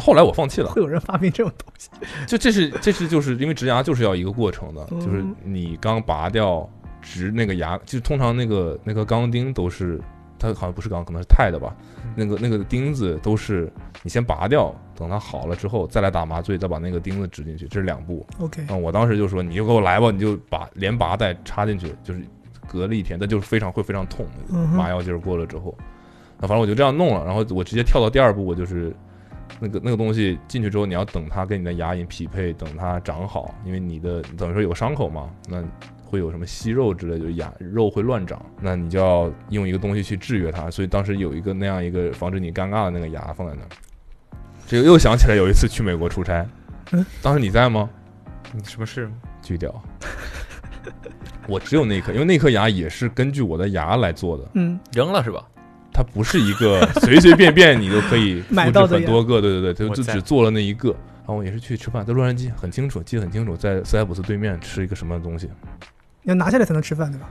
后来我放弃了，会有人发明这种东西。就这是这是就是因为植牙就是要一个过程的，嗯就是你刚拔掉植那个牙，就通常那个那个钢钉都是它好像不是钢，可能是钛的吧，嗯。那个那个钉子都是你先拔掉，等它好了之后再来打麻醉，再把那个钉子植进去，这是两步。OK，嗯，我当时就说你就给我来吧，你就把连拔带插进去，就是隔了一天，但就是非常会非常痛，麻药劲儿过了之后，那反正我就这样弄了，然后我直接跳到第二步，我就是那个那个东西进去之后，你要等它跟你的牙龈匹配，等它长好，因为你的等于说有个伤口嘛，那会有什么息肉之类，就是牙肉会乱长，那你就要用一个东西去制约它，所以当时有一个那样一个防止你尴尬的那个牙放在那儿。这个又想起来有一次去美国出差，嗯当时你在吗？你什么事？巨屌！我只有那颗，因为那颗牙也是根据我的牙来做的，嗯，扔了是吧？它不是一个随随便便你都可以 复制买到很多个，对对对，我在就就只做了那一个。然后我也是去吃饭，在洛杉矶很清楚，记得很清楚，在斯莱普斯对面吃一个什么东西。你要拿下来才能吃饭，对吧？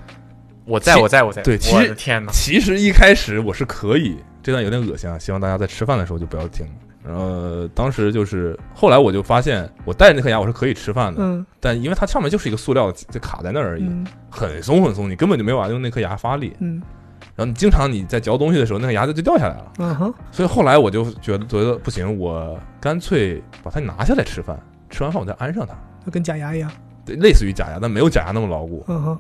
我在我在我在，对其实天哪！其实一开始我是可以，这段有点恶心啊，希望大家在吃饭的时候就不要听。然后当时就是后来我就发现，我带着那颗牙我是可以吃饭的，嗯但因为它上面就是一个塑料就卡在那儿而已，嗯很松很松，你根本就没有办法用那颗牙发力。嗯然后你经常你在嚼东西的时候，那个牙就就掉下来了。嗯哼，所以后来我就觉得觉得不行，我干脆把它拿下来吃饭，吃完饭我再安上它，就跟假牙一样。对，类似于假牙，但没有假牙那么牢固。嗯哼，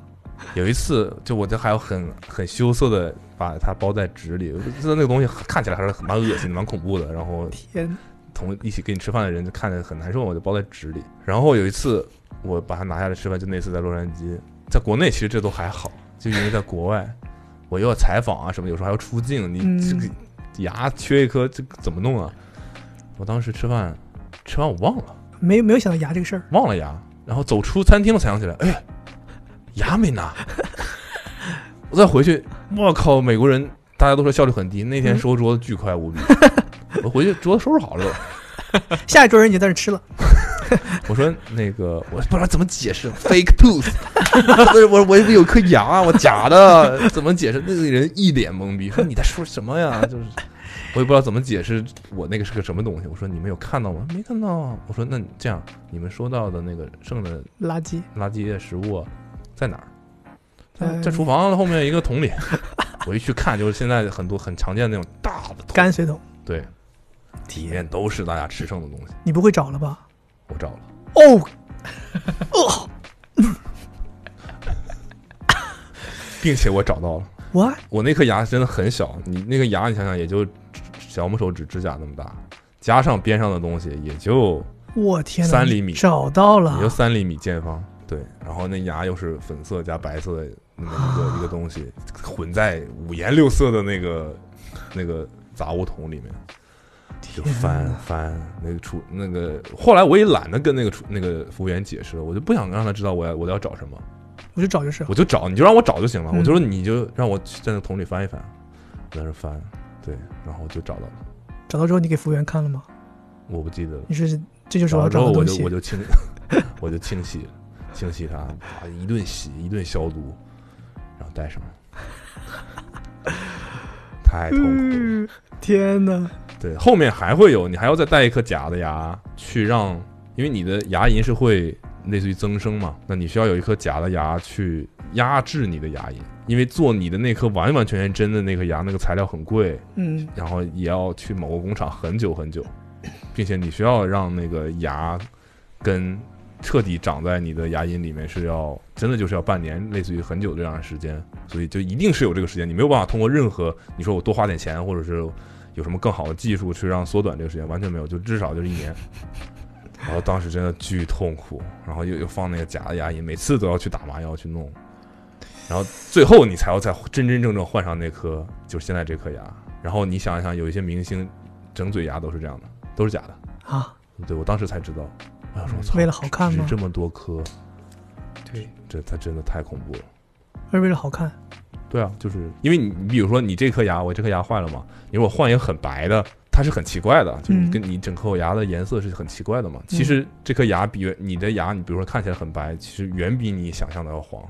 有一次，就我这还要很很羞涩的把它包在纸里，我就知道那个东西看起来还是蛮恶心的，蛮恐怖的。然后天，同一起跟你吃饭的人就看着很难受，我就包在纸里。然后有一次我把它拿下来吃饭，就那次在洛杉矶，在国内其实这都还好，就因为在国外，我又要采访啊什么，有时候还要出镜，你嗯这个牙缺一颗，这个怎么弄啊？我当时吃饭吃完我忘了没没有想到牙这个事儿。忘了牙，然后走出餐厅我才想起来，哎，牙没拿。我再回去，我靠，美国人大家都说效率很低，那天嗯收桌子巨快无比。我回去桌子收拾好了。下一桌人已经在那吃了。我说那个，我不知道怎么解释 fake tooth，不是我我有颗牙，我假的，怎么解释？那个人一脸懵逼，说你在说什么呀？就是我也不知道怎么解释我那个是个什么东西。我说你们有看到吗？没看到啊。我说那你这样，你们说到的那个剩的垃圾，垃圾的食物在哪儿？在厨房后面一个桶里。我一去看，就是现在很多很常见的那种大的桶，泔水桶，对，里面都是大家吃剩的东西。你不会找了吧？我找了。哦，并且我找到了，我我那颗牙真的很小，你那个牙你想想也就小拇手指指甲那么大，加上边上的东西也就我天，三厘米找到了也就，三厘米见方，对，然后那牙又是粉色加白色的那么一个一个东西，混在五颜六色的那个那个杂物桶里面，就翻翻那个厨那个，后来我也懒得跟那个厨那个服务员解释了，我就不想让他知道我要我要找什么。我就找就是。我就找，你就让我找就行了。嗯我就说你就让我在那桶里翻一翻，我在那翻，对，然后就找到了。找到之后你给服务员看了吗？我不记得了。你是这就是我要找到之后找的东西我就我。就清，我就清洗，清洗它，啊一顿洗，一顿消毒，然后戴上，太痛苦了。嗯，天哪！对，后面还会有，你还要再带一颗假的牙去让，因为你的牙龈是会类似于增生嘛，那你需要有一颗假的牙去压制你的牙龈，因为做你的那颗完完全全真的那颗牙，那个材料很贵，嗯，然后也要去某个工厂很久很久，并且你需要让那个牙根彻底长在你的牙龈里面，是要真的就是要半年，类似于很久这样的时间，所以就一定是有这个时间，你没有办法通过任何你说我多花点钱，或者是有什么更好的技术去让缩短这个时间，完全没有，就至少就是一年。然后当时真的巨痛苦，然后又又放那个假的牙龈，每次都要去打麻药去弄，然后最后你才要再真真正正换上那颗，就是现在这颗牙。然后你想一想，有一些明星整嘴牙都是这样的，都是假的。啊，对我当时才知道，我想说，为了好看吗？植这么多颗，对，这他真的太恐怖了。是为了好看？对啊，就是因为你，你比如说你这颗牙，我这颗牙坏了嘛，你说我换一个很白的、它是很奇怪的，就是嗯跟你整颗牙的颜色是很奇怪的嘛。其实这颗牙比你的牙，你比如说看起来很白，其实远比你想象的要黄。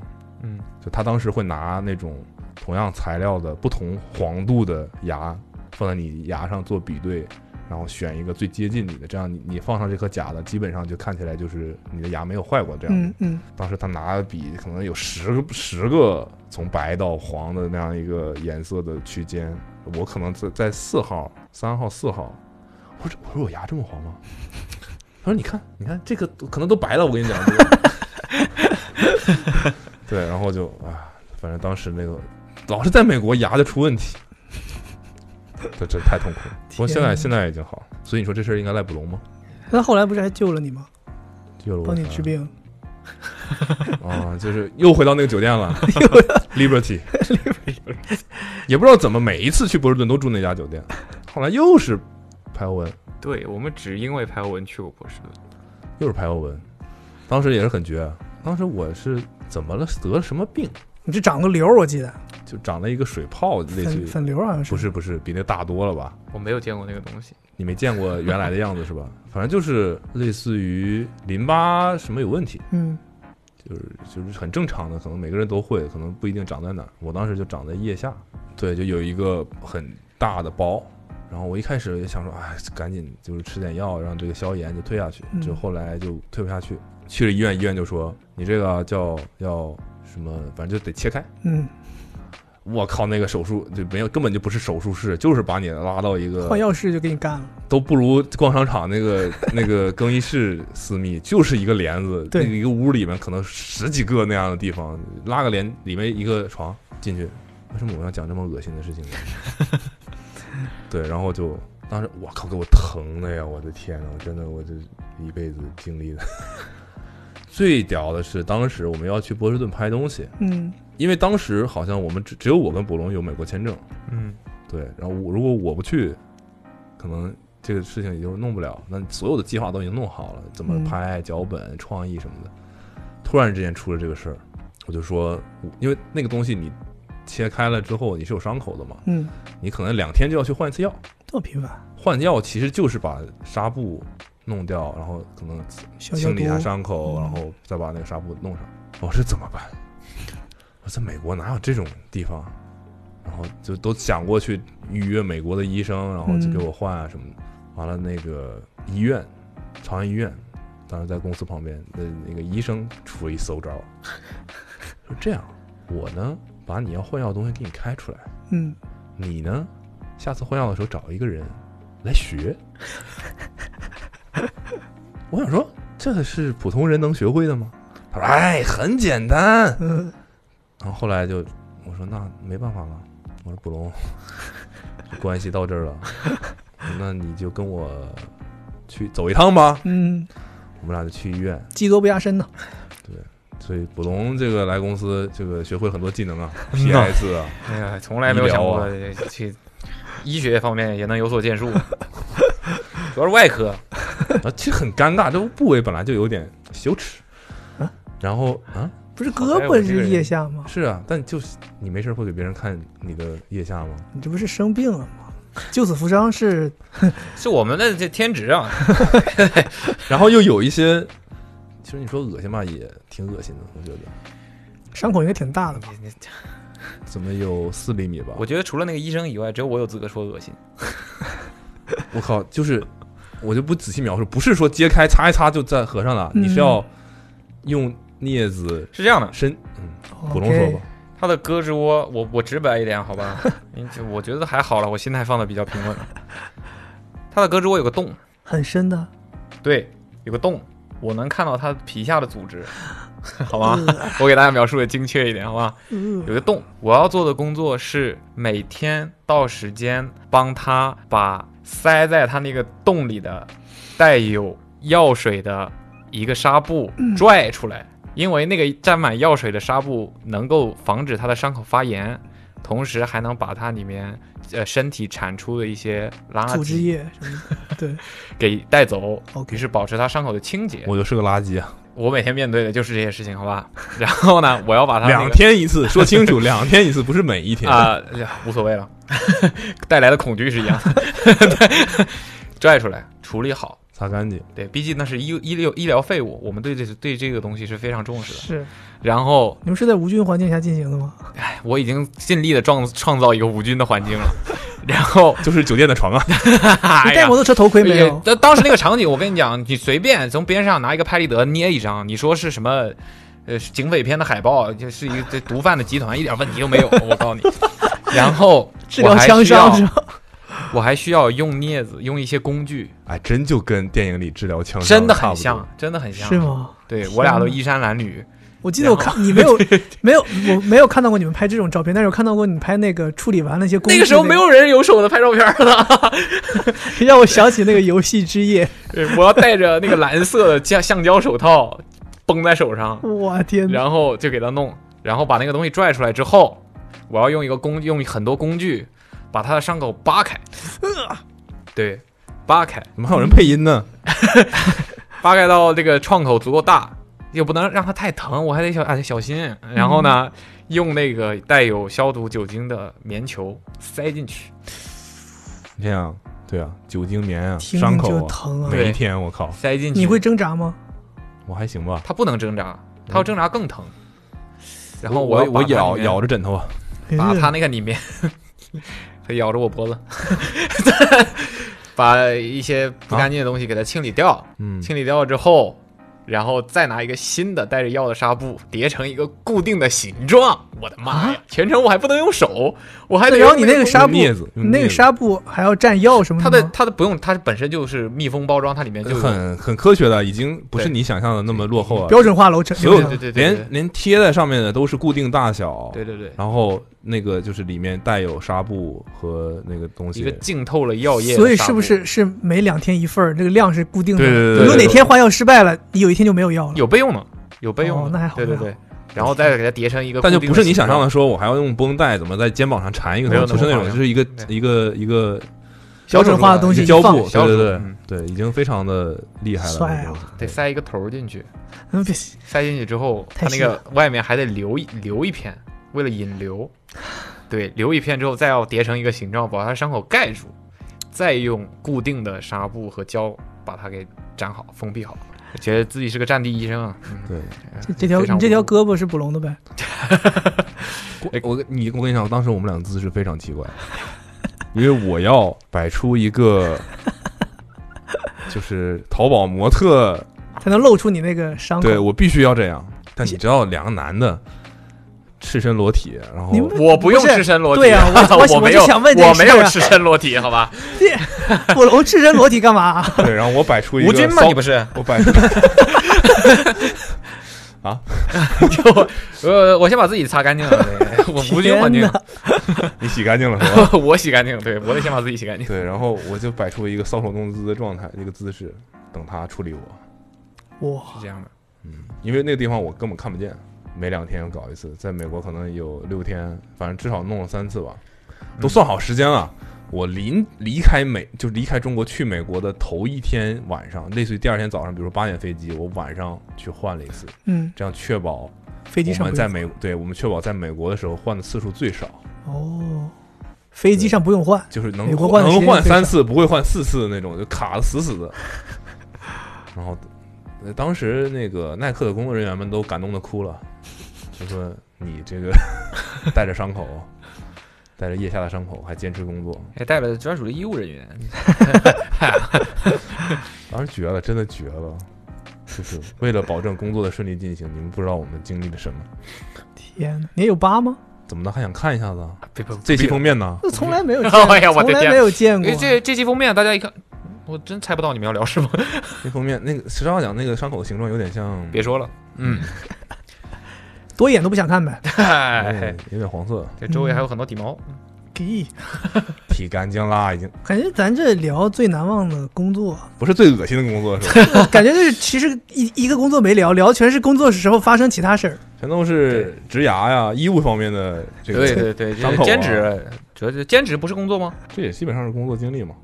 嗯，就他当时会拿那种同样材料的不同黄度的牙放在你牙上做比对，然后选一个最接近你的，这样你你放上这颗假的，基本上就看起来就是你的牙没有坏过这样。嗯嗯，当时他拿的笔可能有十个十个从白到黄的那样一个颜色的区间，我可能在在四号、三号、四号，我说我说我牙这么黄吗？他说你看你看这个可能都白了，我跟你讲。这个对，然后就啊，反正当时那个老是在美国牙就出问题，这这太痛苦了。不过现在现在已经好，所以你说这事儿应该赖布隆吗？那后来不是还救了你吗？救了我帮你治病。啊，就是又回到那个酒店了，Liberty，也不知道怎么每一次去波士顿都住那家酒店，后来又是排欧文，对我们只因为排欧文去过波士顿。又是排欧文，当时也是很绝，当时我是怎么了，得了什么病，你这长个瘤，我记得就长了一个水泡，类似于粉瘤好像是。不是不是比那大多了吧？我没有见过那个东西。你没见过原来的样子是吧？反正就是类似于淋巴什么有问题，嗯就是就是很正常的，可能每个人都会，可能不一定长在哪儿。我当时就长在腋下，对，就有一个很大的包。然后我一开始也想说，哎，赶紧就是吃点药，让这个消炎就退下去。嗯就后来就退不下去，去了医院，医院就说你这个叫要什么，反正就得切开。嗯，我靠，那个手术就没有，根本就不是手术室，就是把你拉到一个换药室就给你干了。都不如逛商场那个 那个更衣室私密，就是一个帘子，对那个一个屋里面可能十几个那样的地方，拉个帘，里面一个床进去。为什么我要讲这么恶心的事情呢？对，然后就当时我靠，给我疼的呀！我的天呐，我真的我这一辈子经历的。最屌的是，当时我们要去波士顿拍东西，嗯因为当时好像我们只只有我跟卜龙有美国签证，嗯，对，然后我如果我不去，可能这个事情也就弄不了。那所有的计划都已经弄好了，怎么嗯拍、脚本、创意什么的。突然之间出了这个事儿，我就说，因为那个东西你切开了之后，你是有伤口的嘛，嗯，你可能两天就要去换一次药。这么频繁，换药其实就是把纱布弄掉，然后可能清理一下。伤口，嗯然后再把那个纱布弄上。我说怎么办？我在美国哪有这种地方？然后就都想过去预约美国的医生，然后就给我换啊什么的。完了，那个医院，朝阳医院，当时在公司旁边的那个医生出了一馊招儿，说这样，我呢把你要换药的东西给你开出来，嗯，你呢下次换药的时候找一个人来学。我想说，这是普通人能学会的吗？他说：“哎，很简单。嗯，”然后后来就我说：“那没办法了。”我说：“卜龙，关系到这儿了，那你就跟我去走一趟吧。嗯，”我们俩就去医院。技多不压身呢。对所以卜龙这个来公司，这个学会很多技能啊，PS 啊，哎呀，从来没有想过去医学方面也能有所建树，主要是外科。啊，其实很尴尬，这个部位本来就有点羞耻啊。然后啊，不是胳膊是腋下吗？是啊，但就是你没事会给别人看你的腋下吗？你这不是生病了吗？救死扶伤是 是我们的这天职啊！然后又有一些，其实你说恶心吧，也挺恶心的，我觉得，伤口应该挺大的吧？怎么有四厘米吧？我觉得除了那个医生以外，只有我有资格说恶心。我靠，就是我就不仔细描述，不是说揭开擦一擦就再合上了，嗯你是要用镊子是这样的，伸，嗯，普通说吧，他的胳肢窝，我我直白一点，好吧？我觉得还好了，我心态放的比较平稳。他的胳肢窝有个洞，很深的，对，有个洞，我能看到他皮下的组织，好吗？呃我给大家描述的精确一点，好吧？呃有个洞，我要做的工作是每天到时间帮他把塞在他那个洞里的带有药水的一个纱布拽出来，因为那个沾满药水的纱布能够防止他的伤口发炎，同时还能把它里面呃身体产出的一些垃组织圾液什么的，对，给带走，OK。于是保持他伤口的清洁。我就是个垃圾啊，我每天面对的就是这些事情，好吧？然后呢，我要把它、那个、两天一次，说清楚，两天一次，不是每一天。啊、无所谓了，带来的恐惧是一样的，拽出来处理好。擦干净。对，毕竟那是医医疗医疗废物，我们对这对这个东西是非常重视的。是然后，你们是在无菌环境下进行的吗？哎，我已经尽力的创创造一个无菌的环境了。然后，就是酒店的床啊，哎呀你戴摩托车头盔没有？当当时那个场景，我跟你讲，你随便从边上拿一个拍立得捏一张，你说是什么？呃，警匪片的海报，就是一个这毒贩的集团，一点问题都没有。我告诉你，然后治疗枪伤是 我还需要用镊子，用一些工具，哎，真就跟电影里治疗枪伤真的很像，真的很像。是？吗？对我俩都衣衫褴褛，我记得我看你没有 没有我没有看到过你们拍这种照片，但是我看到过你拍那个处理完那些工具。那个时候没有人有手的拍照片的。让我想起那个游戏之夜。对我要戴着那个蓝色的橡橡胶手套绷在手上，我天！然后就给它弄，然后把那个东西拽出来之后，我要用一个工用很多工具把他的伤口扒开，对，扒开，怎么还有人配音呢？扒开到这个创口足够大，又不能让它太疼，我还得小啊小心。然后呢，用那个带有消毒酒精的棉球塞进去，你这样，对啊，酒精棉啊，听伤口啊，疼啊！每一天我靠，塞进去。你会挣扎吗？我还行吧。他不能挣扎，他要挣扎更疼。然后我我咬咬着枕头啊，把呃他那个里面，他咬着我脖子，把一些不干净的东西给它清理掉。嗯，清理掉之后，然后再拿一个新的带着药的纱布叠成一个固定的形状。我的妈呀！全程我还不能用手，我还得用你那个纱布镊子，你那个纱布还要蘸药什么它的吗？的它的不用，它本身就是密封包装，它里面就很很科学的，已经不是对你想象的那么落后了。标准化楼层，所有流程对对对对连连贴在上面的都是固定大小，对对对，然后那个就是里面带有纱布和那个东西。一个，浸透了药液的，所以是不是是每两天一份儿？这个量是固定的。对对对对如果哪天换药失败了，你有一天就没有药了。有备用的？有备用的，哦那还好对对对，然后再给它叠成一个，但就不是你想象的的。说，我还要用绷带怎么在肩膀上缠一个不是那种，就是一个一个一个标准化的东西胶布，对对对。嗯对，已经非常的厉害了。帅啊。那个东西得塞一个头儿进去，嗯，别塞进去之后，它那个外面还得留一留一片，为了引流，对，留一片之后再要叠成一个形状，把它伤口盖住，再用固定的纱布和胶把它给粘好、封闭好。觉得自己是个战地医生啊，嗯对，这这条你这条胳膊是捕龙的呗？我你我跟你讲，当时我们俩姿势非常奇怪，因为我要摆出一个就是淘宝模特，才能露出你那个伤口。对我必须要这样。但你知道，两个男的赤身裸体，然后我不用赤身裸体，对啊我我我没有，我就想问这个我没有赤身裸体，好吧？捕龙赤身裸体干嘛？对，然后我摆出一个吴军你不是？我摆出 啊就呃，我先把自己擦干净了，对我无菌环境你洗干净了是吧？我洗干净，对我得先把自己洗干净。对，然后我就摆出一个搔首弄姿的状态，一个姿势，等他处理我。哇，是这样的，嗯，因为那个地方我根本看不见，每两天搞一次，在美国可能有六天，反正至少弄了三次吧，都算好时间了。我临离开美，就离开中国去美国的头一天晚上，类似于第二天早上，比如说八点飞机，我晚上去换了一次，嗯，这样确保飞机我们在美，对我们确保在美国的时候换的次数最少，哦，飞机上不用换，就是能换能换三次，不会换四次的那种，就卡的死死的。然后，呃当时那个耐克的工作人员们都感动的哭了，就说你这个 带着伤口，带着腋下的伤口还坚持工作，还带了专属的医务人员，当时绝了，真的绝了。就是为了保证工作的顺利进行，你们不知道我们经历了什么。天哪，你也有疤吗？怎么的？还想看一下子这期封面呢？这从来没有 见哎呀我的天从来没有见过哎，。这这期封面大家一看，我真猜不到你们要聊什么。那封面那个实话讲，那个伤口的形状有点像，别说了，嗯，多一眼都不想看呗。有点，有点黄色，这周围还有很多体毛，给，剃干净啦，已经感觉咱这聊最难忘的工作，不是最恶心的工作是吧？感觉就是其实一一个工作没聊，聊全是工作时候发生其他事儿。全都是植牙呀、医务方面的这个，对对对，这伤口啊兼职，主要是兼职不是工作吗？这也基本上是工作经历嘛。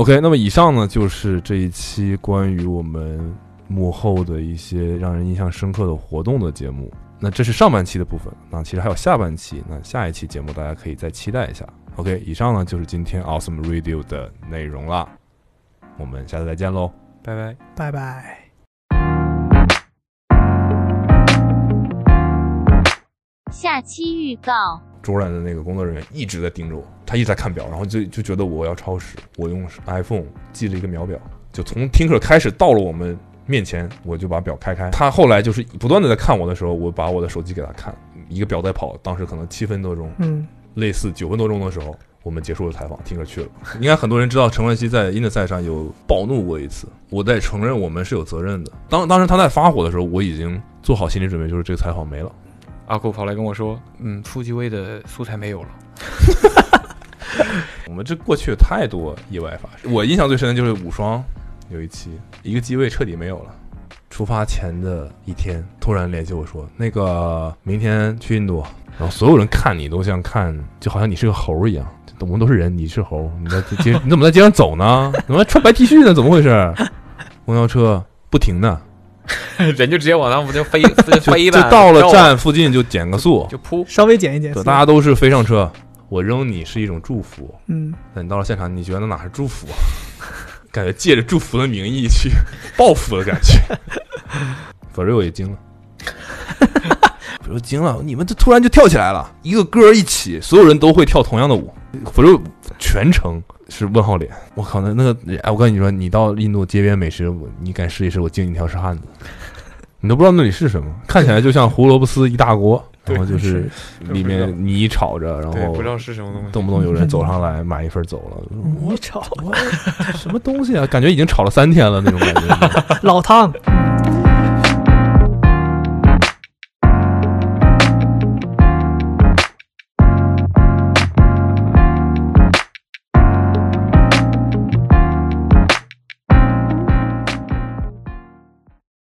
OK，那么以上呢就是这一期关于我们幕后的一些让人印象深刻的活动的节目。那这是上半期的部分，那其实还有下半期，那下一期节目大家可以再期待一下。OK，以上呢就是今天 Awesome Radio 的内容啦，我们下次再见喽。拜拜。拜拜。下期预告。卓然的那个工作人员一直在盯着我，他一直在看表，然后就就觉得我要超时。我用 iPhone 记了一个秒表，就从听课开始到了我们面前，我就把表开开。他后来就是不断的在看我的时候，我把我的手机给他看，一个表在跑，当时可能七分多钟，嗯，类似九分多钟的时候，我们结束了采访，听课去了。应该很多人知道陈冠希在 In 的赛上有暴怒过一次，我在承认我们是有责任的。当当时他在发火的时候，我已经做好心理准备，就是这个采访没了。阿酷跑来跟我说：“嗯，初级位的素材没有了。我们这过去有太多意外发生，我印象最深的就是五双有一期，一个机位彻底没有了。出发前的一天，突然联系我说，那个明天去印度，然后所有人看你都像看，就好像你是个猴一样。我们都是人，你是猴，你在街 你怎么在街上走呢？怎么穿白 T 恤呢？怎么回事？公交车不停的，” 人就直接往那不就飞飞飞的，就到了站附近就减个速，就扑。稍微减一减对，，大家都是飞上车。我扔你是一种祝福，嗯，那你到了现场，你觉得哪是祝福啊？感觉借着祝福的名义去报复的感觉。反正我也惊了，否则惊了，你们这突然就跳起来了，一个歌一起，所有人都会跳同样的舞，反正全程是问号脸。我靠，那那个，哎，我跟你说，你到印度街边美食，我你敢试一试，我敬你一条是汉子。你都不知道那里是什么，看起来就像胡萝卜丝一大锅，然后就是里面泥炒着，然，后不知道是什么东西。动不动有人走上来买一份走了，我炒我 什么东西啊？感觉已经炒了三天了那种感觉。老汤，嗯